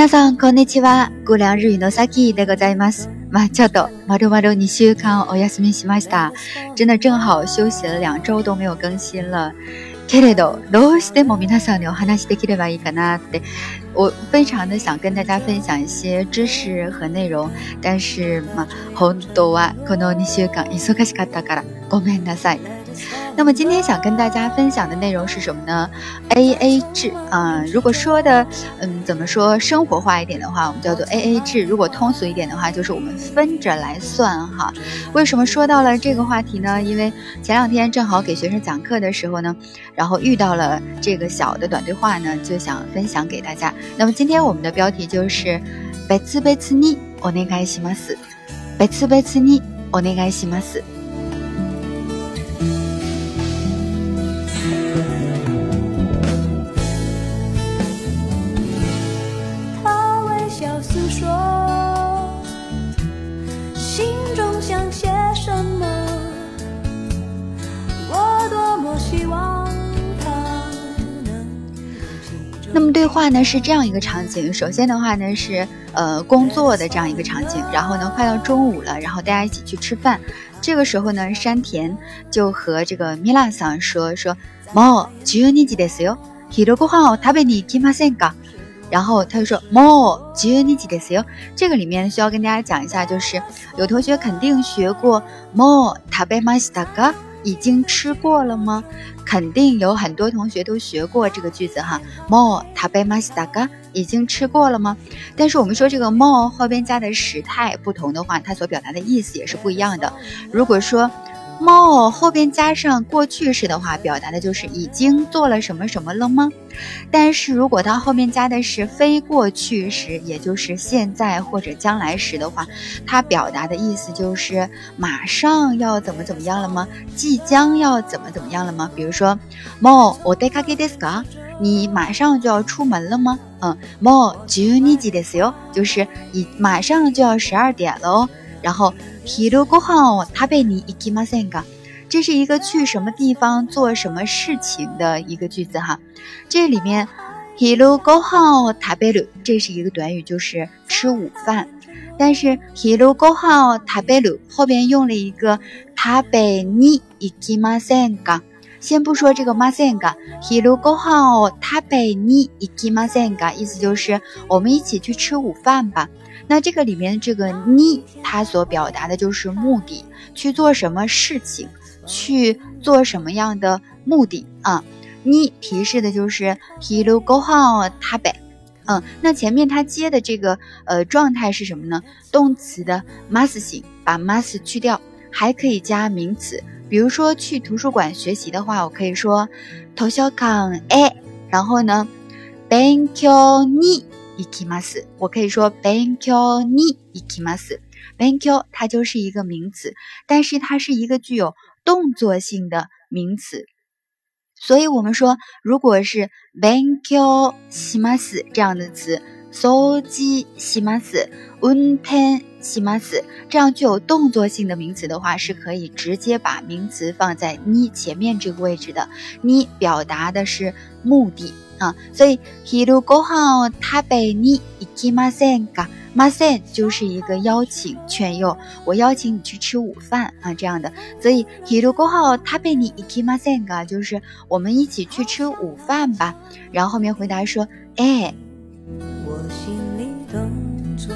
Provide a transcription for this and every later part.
皆さんこんにちは。姑凉日语のさきでございます。まあちょっとまるまる二週間お休みしました。真的正好休息了两周都没有更新了。けれどどうしても皆さんにお話できればいいかなって。我非常的想跟大家分享一些知识和内容，但是まあ本当はこの二週間忙しかったからごめんなさい。那么今天想跟大家分享的内容是什么呢？A A 制啊，如果说的，嗯，怎么说生活化一点的话，我们叫做 A A 制；如果通俗一点的话，就是我们分着来算哈。为什么说到了这个话题呢？因为前两天正好给学生讲课的时候呢，然后遇到了这个小的短对话呢，就想分享给大家。那么今天我们的标题就是“贝次贝次尼お願いします”，贝次贝次尼お願いします。 对话呢是这样一个场景，首先的话呢是呃工作的这样一个场景，然后呢快到中午了，然后大家一起去吃饭。这个时候呢，山田就和这个米拉桑说说，もう十二時ですよ。昼ご飯を食べに行きませんか？然后他就说もう十二時ですよ。这个里面需要跟大家讲一下，就是有同学肯定学过もう食べましたか？ 已经吃过了吗？肯定有很多同学都学过这个句子哈。もう食べましたか？已经吃过了吗？但是我们说这个も后边加的时态不同的话，它所表达的意思也是不一样的。如果说。 more 后边加上过去式的话，表达的就是已经做了什么什么了吗？但是如果它后面加的是非过去时，也就是现在或者将来时的话，它表达的意思就是马上要怎么怎么样了吗？即将要怎么怎么样了吗？比如说，more お出かけですか？你马上就要出门了吗？嗯，more 十二時ですよ，就是已马上就要十二点了哦。然后。 昼ご飯を食べに行きませんか？这是一个去什么地方做什么事情的一个句子哈。这里面昼ご飯を食べる，这是一个短语，就是吃午饭。但是昼ご飯を食べる后边用了一个食べに行きませんか？先不说这个ませんか，昼ご飯を食べに行きませんか？意思就是我们一起去吃午饭吧。 那这个里面这个你，它所表达的就是目的，去做什么事情，去做什么样的目的啊？你提示的就是ヒルゴハオタベ，嗯，那前面它接的这个呃状态是什么呢？动词的 mas 型，把 mas 去掉，还可以加名词，比如说去图书馆学习的话，我可以说図書館へ，然后呢，勉強に。 行きます。我可以说勉強に行きます。勉強它就是一个名词，但是它是一个具有动作性的名词。所以我们说，如果是勉強します这样的词，掃除します、運転します这样具有动作性的名词的话，是可以直接把名词放在你前面这个位置的。你表达的是目的。 啊，所以昼ご飯を食べに行きませんか？ません就是一个邀请劝诱，我邀请你去吃午饭啊，这样的。所以昼ご飯を食べに行きませんか？就是我们一起去吃午饭吧。然后后面回答说，哎。我心里动作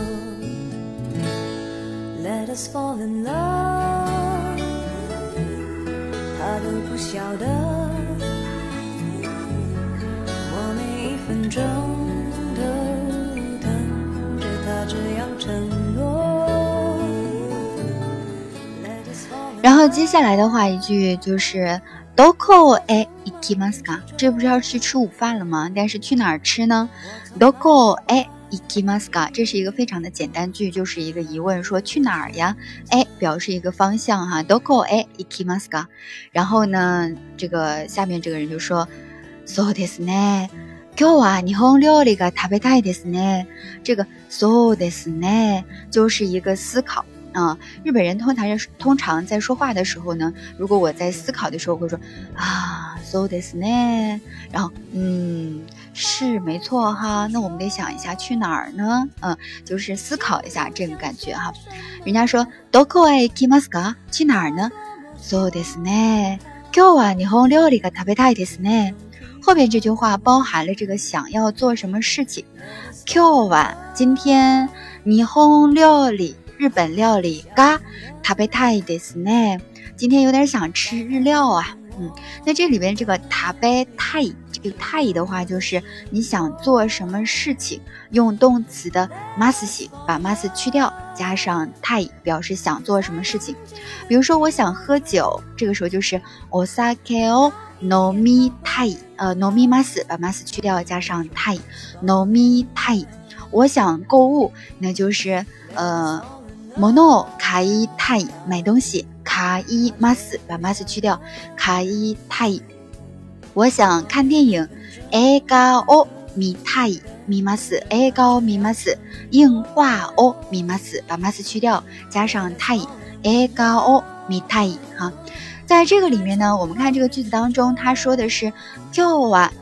Let us fall in love，他都不晓得。 然后接下来的话一句就是 “doko e ikimaska”，这不是要去吃午饭了吗？但是去哪儿吃呢？“doko e ikimaska”，这是一个非常的简单句，就是一个疑问，说去哪儿呀？哎，表示一个方向哈。“doko e ikimaska”，然后呢，这个下面这个人就说：“so this 呢？”今日は日本料理が食べたいですね。这个そうですね就是一个思考啊。日本人通常通常在说话的时候呢，如果我在思考的时候会说啊そうですね，然后嗯 是没错哈。那我们得想一下去哪儿呢？嗯，就是思考一下这个感觉哈。人家说どこへ行きますか？去哪儿呢？そうですね。今日は日本料理が食べたいですね。 后边这句话包含了这个想要做什么事情。今日は今天日本料理日本料理が食べたいですね。今天有点想吃日料啊。嗯，那这里边这个塔贝泰这个泰的话，就是你想做什么事情，用动词的 mas 把 mas 去掉，加上泰表示想做什么事情。比如说，我想喝酒，这个时候就是 osake o Nomi tai，呃，nomi mas 把 mas 去掉，加上 tai，no mi tai。我想购物，那就是呃，mono kai tai 买东西。卡伊马斯把 mas 去掉，，ka tai。我想看电影，埃嘎哦米泰米马斯埃高米马斯硬化哦米马斯把马斯去掉，加上泰埃嘎哦米泰哈。在这个里面呢，我们看这个句子当中，他说的是今日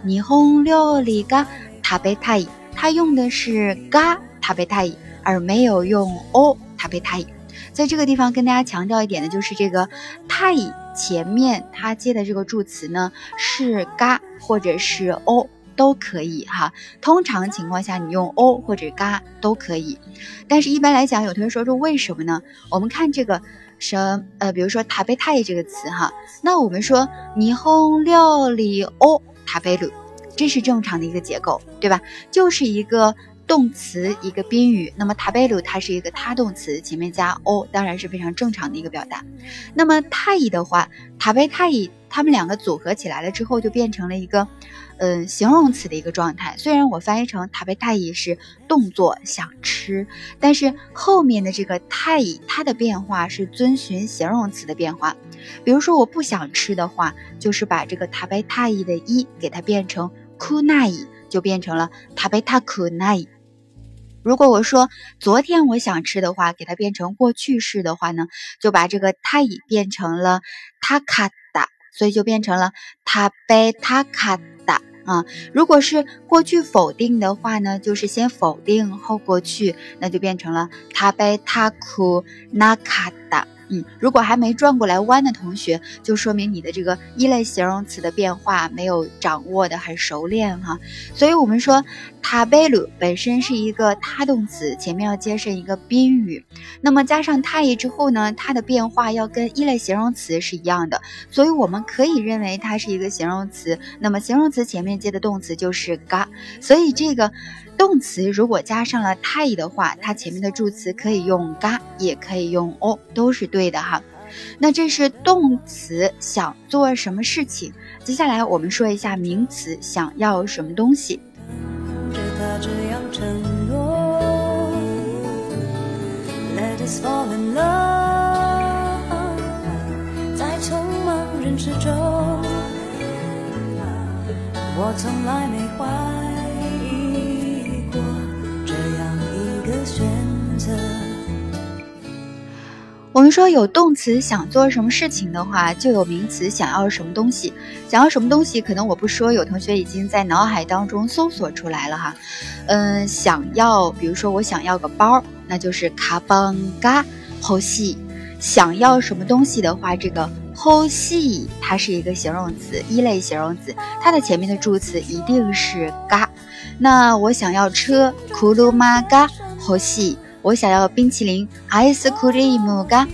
日本料理が食べたい，他用的是が食べたい，而没有用哦食べたい。在这个地方跟大家强调一点的就是这个太前面它接的这个助词呢是嘎或者是哦都可以哈。通常情况下你用哦或者嘎都可以，但是一般来讲有同学说说为什么呢？我们看这个 什呃，比如说塔贝泰这个词哈，那我们说霓虹料理哦塔贝鲁，这是正常的一个结构对吧？就是一个。动词一个宾语，那么塔贝鲁它是一个他动词，前面加 o 当然是非常正常的一个表达。那么太乙的话，塔贝太乙，他们两个组合起来了之后，就变成了一个，嗯，形容词的一个状态。虽然我翻译成塔贝太乙是动作想吃，但是后面的这个太乙它的变化是遵循形容词的变化。比如说我不想吃的话，就是把这个塔贝太乙的一给它变成库奈伊，就变成了塔贝塔库奈。如果我说昨天我想吃的话，给它变成过去式的话呢，就把这个它已变成了他卡达，所以就变成了他贝他卡达啊。如果是过去否定的话呢，就是先否定后过去，那就变成了他贝他库那卡达。嗯，如果还没转过来弯的同学，就说明你的这个一类形容词的变化没有掌握的很熟练哈。所以我们说，塔贝鲁本身是一个他动词，前面要接上一个宾语，那么加上他一之后呢，它的变化要跟一类形容词是一样的，所以我们可以认为它是一个形容词。那么形容词前面接的动词就是嘎，所以这个。动词如果加上了太的话，它前面的助词可以用嘎，也可以用哦，都是对的哈。那这是动词想做什么事情，接下来我们说一下名词想要什么东西。我从来没怀我们说有动词想做什么事情的话，就有名词想要什么东西。想要什么东西，可能我不说，有同学已经在脑海当中搜索出来了哈。嗯，想要，比如说我想要个包，那就是卡邦嘎后西。想要什么东西的话，这个后西它是一个形容词，一类形容词，它的前面的助词一定是嘎。那我想要车，库鲁玛嘎后西。我想要冰淇淋，ice cream 嘎，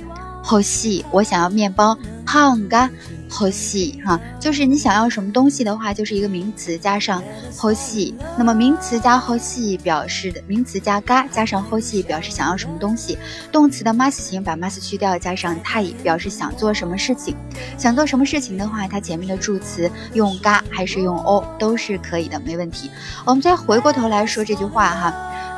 好细。我想要面包，胖嘎，好细哈。就是你想要什么东西的话，就是一个名词加上好细。那么名词加好细表示的，名词加嘎加上好细表示想要什么东西。动词的 mas 型把 mas 去掉，加上太表示想做什么事情。想做什么事情的话，它前面的助词用嘎还是用哦都是可以的，没问题。我们再回过头来说这句话哈。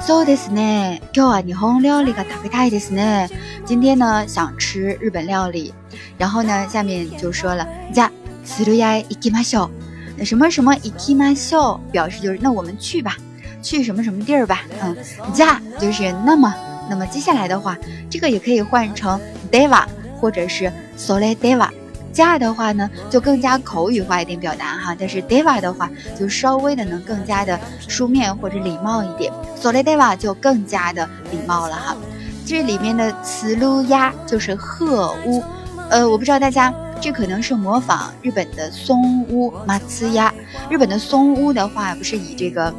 そうですね。今日は日本料理が食べたいですね。今天呢想吃日本料理， 然后呢下面就说了，じゃするや行きましょう。那什么什么行きましょう表示就是那我们去吧，去什么什么地儿吧。嗯，じゃ就是那么，那么接下来的话，这个也可以换成では或者是それでは。 加的话呢，就更加口语化一点表达哈。但是 deva 的话，就稍微的能更加的书面或者礼貌一点。所谓 deva 就更加的礼貌了哈。这里面的词噜呀就是鹤屋， 呃，我不知道大家。这可能是模仿日本的松屋马刺鸭。日本的松屋的话，不是以这个。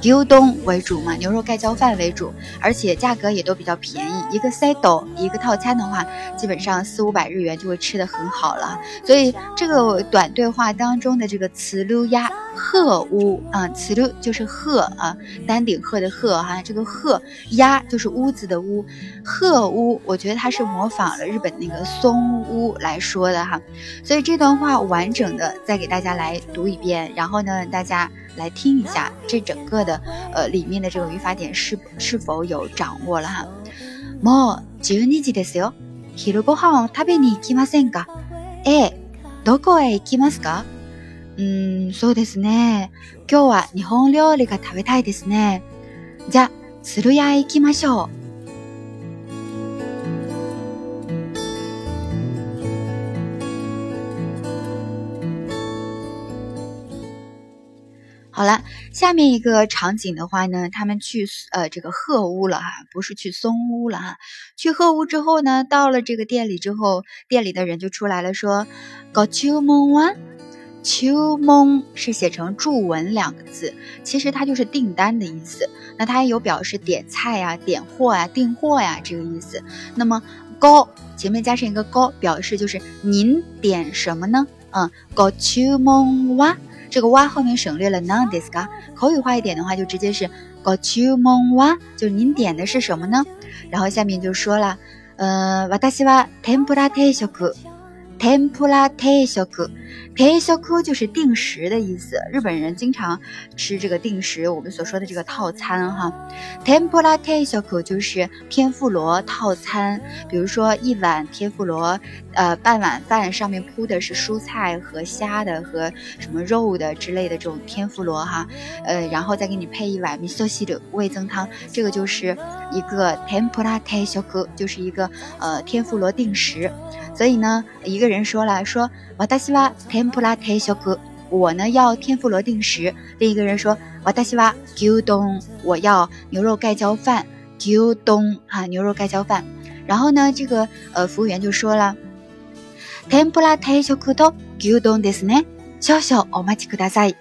牛东为主嘛，牛肉盖浇饭为主，而且价格也都比较便宜。一个 set 一个套餐的话，基本上四五百日元就会吃的很好了。所以这个短对话当中的这个词溜鸭鹤屋啊，词噜就是鹤啊，丹顶鹤的鹤哈，这个鹤鸭就是屋子的屋，鹤屋，我觉得它是模仿了日本那个松屋来说的哈。所以这段话完整的再给大家来读一遍，然后呢，大家。来听一下这整个的呃里面的这个语法点是是否有掌握了哈。もう十二時ですよ。昼ご飯を食べに行きませんか？え、どこへ行きますか？ うん、そうですね。今日は日本料理が食べたいですね。じゃ、鶴屋へ行きましょう。好了，下面一个场景的话呢，他们去呃这个鹤屋了哈，不是去松屋了哈。去鹤屋之后呢，到了这个店里之后，店里的人就出来了，说搞秋梦湾， 秋梦是写成注文两个字，其实它就是订单的意思。那它也有表示点菜呀、点货呀、订货呀这个意思。那么高前面加上一个高，表示就是您点什么呢？嗯，搞秋梦湾。这个哇后面省略了 non d i s c a 口语化一点的话就直接是 got you mon wa，就是您点的是什么呢？然后下面就说了，呃，私は天ぷら定食。天ぷら定食， 定食就是定时的意思。日本人经常吃这个定时，我们所说的这个套餐哈。天ぷら定食就是天妇罗套餐，比如说一碗天妇罗，呃，半碗饭上面铺的是蔬菜和虾的和什么肉的之类的这种天妇罗哈，呃，然后再给你配一碗味噌汁的味增汤，这个就是一个天ぷら定食，就是一个呃天妇罗定时。所以呢，一个人说了说，我大西哇 天ぷら定食，我呢要天妇罗定时。另一个人说，我大西哇牛丼，我要牛肉盖浇饭，牛丼啊，牛肉盖浇饭。然后呢，这个呃服务员就说了，天ぷら定食と牛丼ですね。少々お待ちください。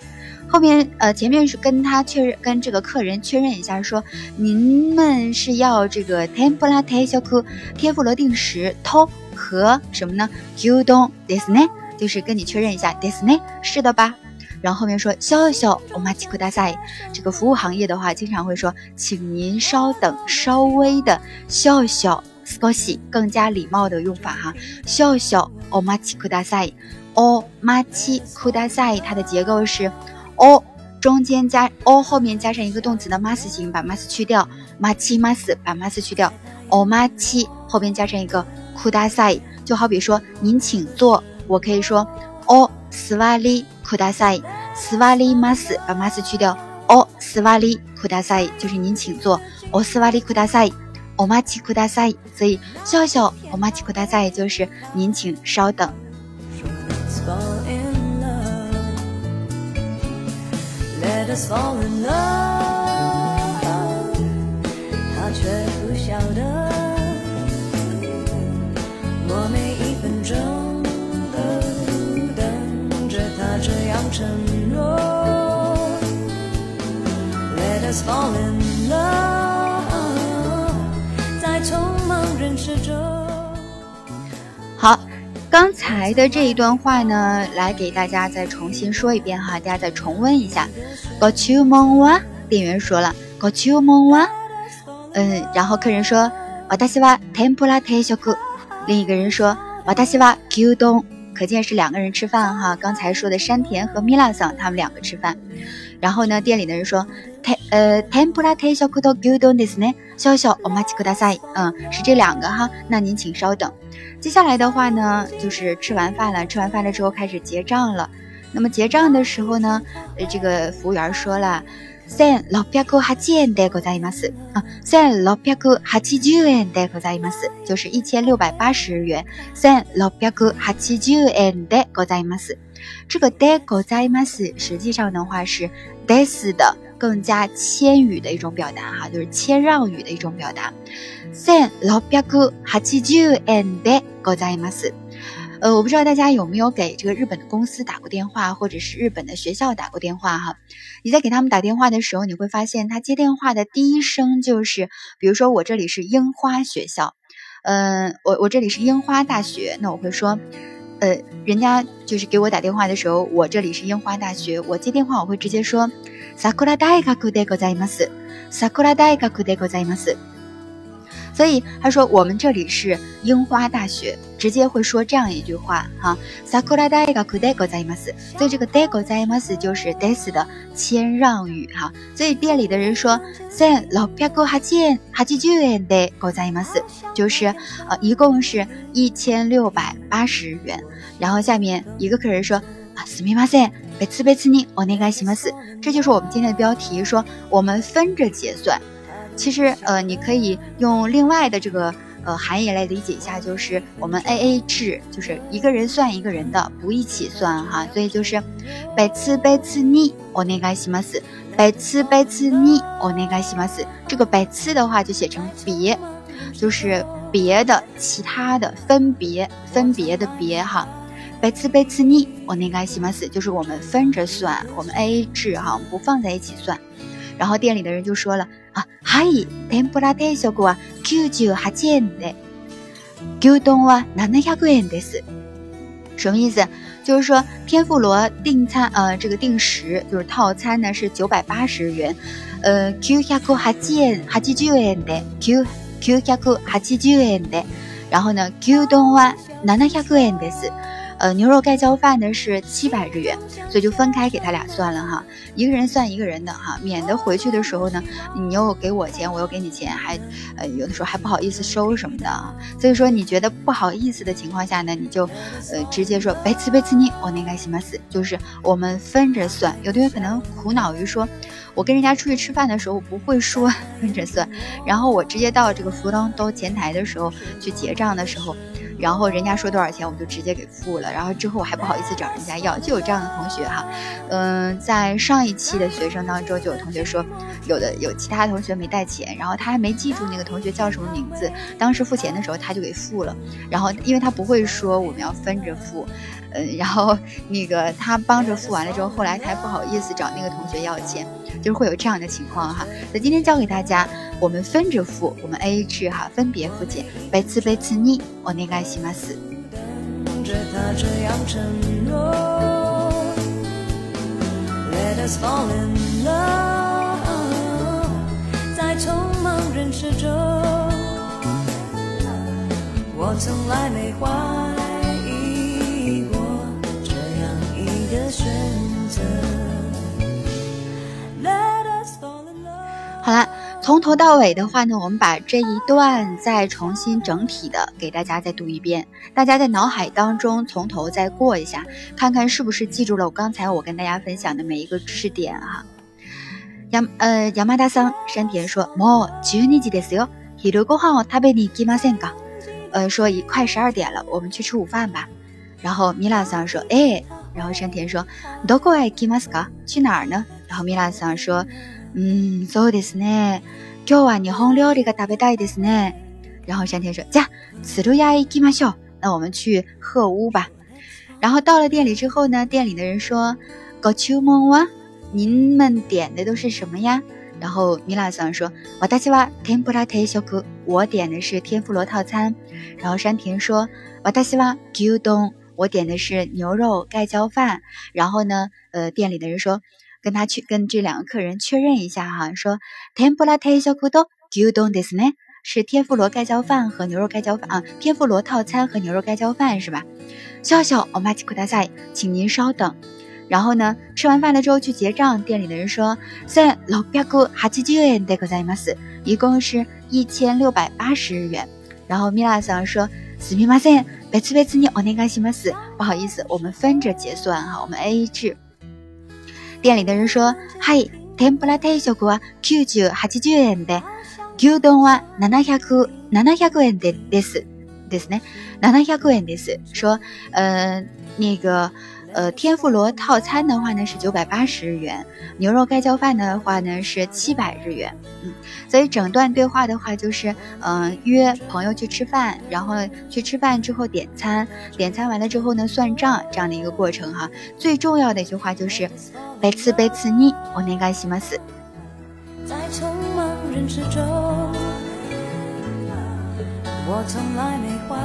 后面呃前面是跟他确认，跟这个客人确认一下，说您们是要这个天ぷら定食，天妇罗定时と。和什么呢？You don't this 呢？ 就是跟你确认一下，this 呢？是的吧？然后后面说，小小お待ちください。这个服务行业的话，经常会说，请您稍等，稍微的，小小少し更加礼貌的用法哈。小小お待ちください。お待ちください。它的结构是，お中间加お后面加上一个动词的 mas 形，把 mas 去掉，待ち mas 把 mas 去掉，お待ち后边加上一个。库达塞，就好比说您请坐， 我可以说哦，斯瓦里库达塞，斯瓦里马斯，把马斯去掉，哦，斯瓦里库达塞。就是您请坐，哦，斯瓦里库达塞，哦马奇库达塞，所以笑笑，哦马奇库达塞。也就是您请稍等。好，刚才的这一段话呢，来给大家再重新说一遍哈，大家再重温一下。Got you mon wa，店员说了，Got you mon wa。嗯，然后客人说，私は天ぷら定食。另一个人说，私は牛丼。 可见是两个人吃饭哈。刚才说的山田和米拉桑他们两个吃饭。然后呢，店里的人说，天呃天ぷら定食と牛丼ですね。少々お待ちください。嗯，是这两个哈。那您请稍等。接下来的话呢，就是吃完饭了。吃完饭了之后开始结账了。那么结账的时候呢，呃，这个服务员说了， 三六百八十円でございます啊，三六百八十円でございます，就是一千六百八十日元。三六百八十円でございます。这个でございます实际上的话是 des 的更加谦语的一种表达哈，就是谦让语的一种表达。三六百八十円でございます。 呃，我不知道大家有没有给这个日本的公司打过电话，或者是日本的学校打过电话哈？你在给他们打电话的时候，你会发现他接电话的第一声就是，比如说我这里是樱花学校，嗯，我我这里是樱花大学，那我会说，呃，人家就是给我打电话的时候，我这里是樱花大学，我接电话我会直接说，sakura 大学でございます。sakura 大学でございます。 所以他说我们这里是樱花大学，直接会说这样一句话哈。sakura d a i g a k u d e g o z a i m a s 所以这个 d e g o z a i m a s 就是 des 的谦让语哈。所以店里的人说 sen lo piago hajian hajijuan de g o z a i m a s 就是呃一共是一千六百八十元。然后下面一个客人说啊すみません別々にお願いします。这就是我们今天的标题，说我们分着结算。 其实，呃，你可以用另外的这个呃含义来理解一下，就是我们 A A 制，就是一个人算一个人的，不一起算哈。所以就是，百次百次你お願いします，百次百次你お願いします。这个百次的话就写成别，就是别的、其他的、分别、分别的别哈。百次百次你お願いします，就是我们分着算，我们 A A 制哈，我们不放在一起算。然后店里的人就说了。 啊，はい、天ぷら定食は九十八円で、牛丼は七百円です。什么意思？就是说天妇罗订餐，呃，这个定时就是套餐呢是九百八十元，呃，九百八十円、八十円で、九九百八十円で，然后呢，牛丼は七百円です。呃，牛肉盖浇饭呢是七百日元，所以就分开给他俩算了哈，一个人算一个人的哈，免得回去的时候呢，你又给我钱，我又给你钱，还呃有的时候还不好意思收什么的啊。所以说你觉得不好意思的情况下呢，你就呃直接说贝次贝次尼我那个西马斯，就是我们分着算。有的人可能苦恼于说，我跟人家出去吃饭的时候不会说分着算，然后我直接到这个福当都前台的时候去结账的时候。然后人家说多少钱，我们就直接给付了。然后之后我还不好意思找人家要，就有这样的同学哈。嗯，在上一期的学生当中，就有同学说，有的有其他同学没带钱，然后他还没记住那个同学叫什么名字，当时付钱的时候他就给付了。然后因为他不会说我们要分着付。嗯，然后那个他帮着付完了之后，后来他还不好意思找那个同学要钱，就是会有这样的情况哈。那今天教给大家，我们分着付，我们 A A 制哈，分别付钱。贝次贝次你，我那个西马斯。在匆忙人世中，我从来没怀。从头到尾的话呢，我们把这一段再重新整体的给大家再读一遍，大家在脑海当中从头再过一下，看看是不是记住了我刚才我跟大家分享的每一个知识点哈。杨呃杨马大桑山田说：“もう十二時ですよ。昼ご飯を食べに行きませんか？”呃，说已快十二点了，我们去吃午饭吧。然后米拉桑说：“哎。”然后山田说：“どこへ行きますか？去哪儿呢？”然后米拉桑说：“ 嗯，そうですね。今日は日本料理が食べたいですね。”然后山田说：“じゃ、鶴屋へ行きましょう。那我们去鹤屋吧。”然后到了店里之后呢，店里的人说：“ご注文は？您们点的都是什么呀？”然后米拉桑说：“私は天ぷら定食。我点的是天妇罗套餐。”然后山田说：“私は牛丼。”我点的是牛肉盖浇饭，然后呢，呃，店里的人说， 跟他去跟这两个客人确认一下哈，说天妇罗泰小库多牛丼ですね，是天妇罗盖浇饭和牛肉盖浇饭啊，天妇罗套餐和牛肉盖浇饭是吧？笑笑，お待ちください，请您稍等。然后呢，吃完饭了之后去结账，店里的人说，三六百八十九円でございます，一共是一千六百八十日元。然后米拉桑说，すみません。别次别次你哦，那个西马斯，不好意思，我们分着结算哈，我们 A A 制。 店里的人说：“嗨， 天ぷら定食は90、80円で、牛丼は700、700円でです。ですね。700円です。说，呃，那个。 呃，天妇罗套餐的话呢是九百八十日元，牛肉盖浇饭的话呢是七百日元。嗯，所以整段对话的话就是，嗯，约朋友去吃饭，然后去吃饭之后点餐，点餐完了之后呢算账这样的一个过程哈。最重要的一句话就是，贝次贝次你，我那个西马斯。在匆忙人之中，我从来没怀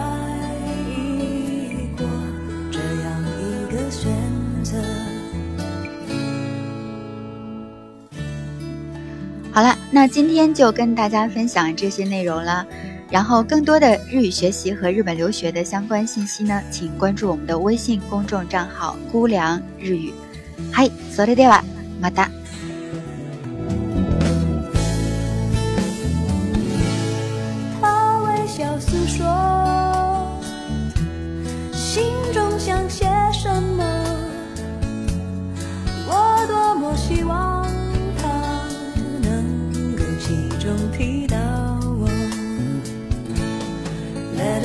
好了，那今天就跟大家分享这些内容了。然后更多的日语学习和日本留学的相关信息呢，请关注我们的微信公众账号“姑凉日语”。嗨，それではまた。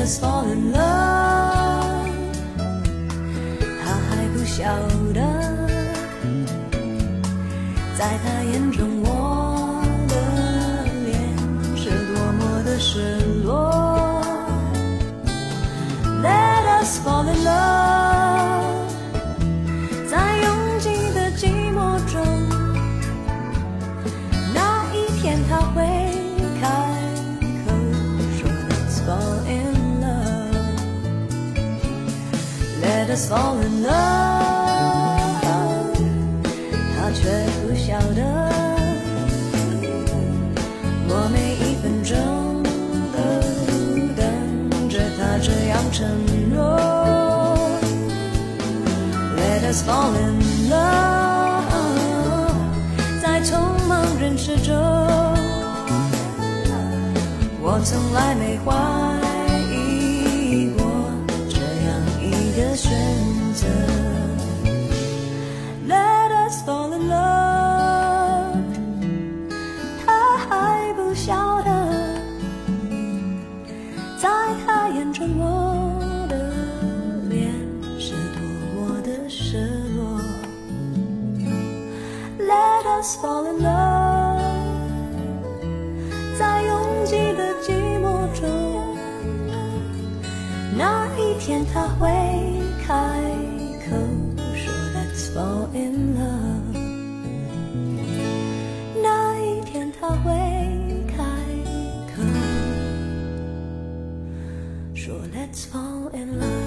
Us fall in love，他还不晓 fall in love，他却不晓得，我每一分钟都等着他这样承诺。Let us fall in love，在匆忙人世中，我从来没怀。Us fall in love，在拥挤的寂寞中，那一天他会。开口说 Let's fall in love，那一天他会开口说 Let's fall in love。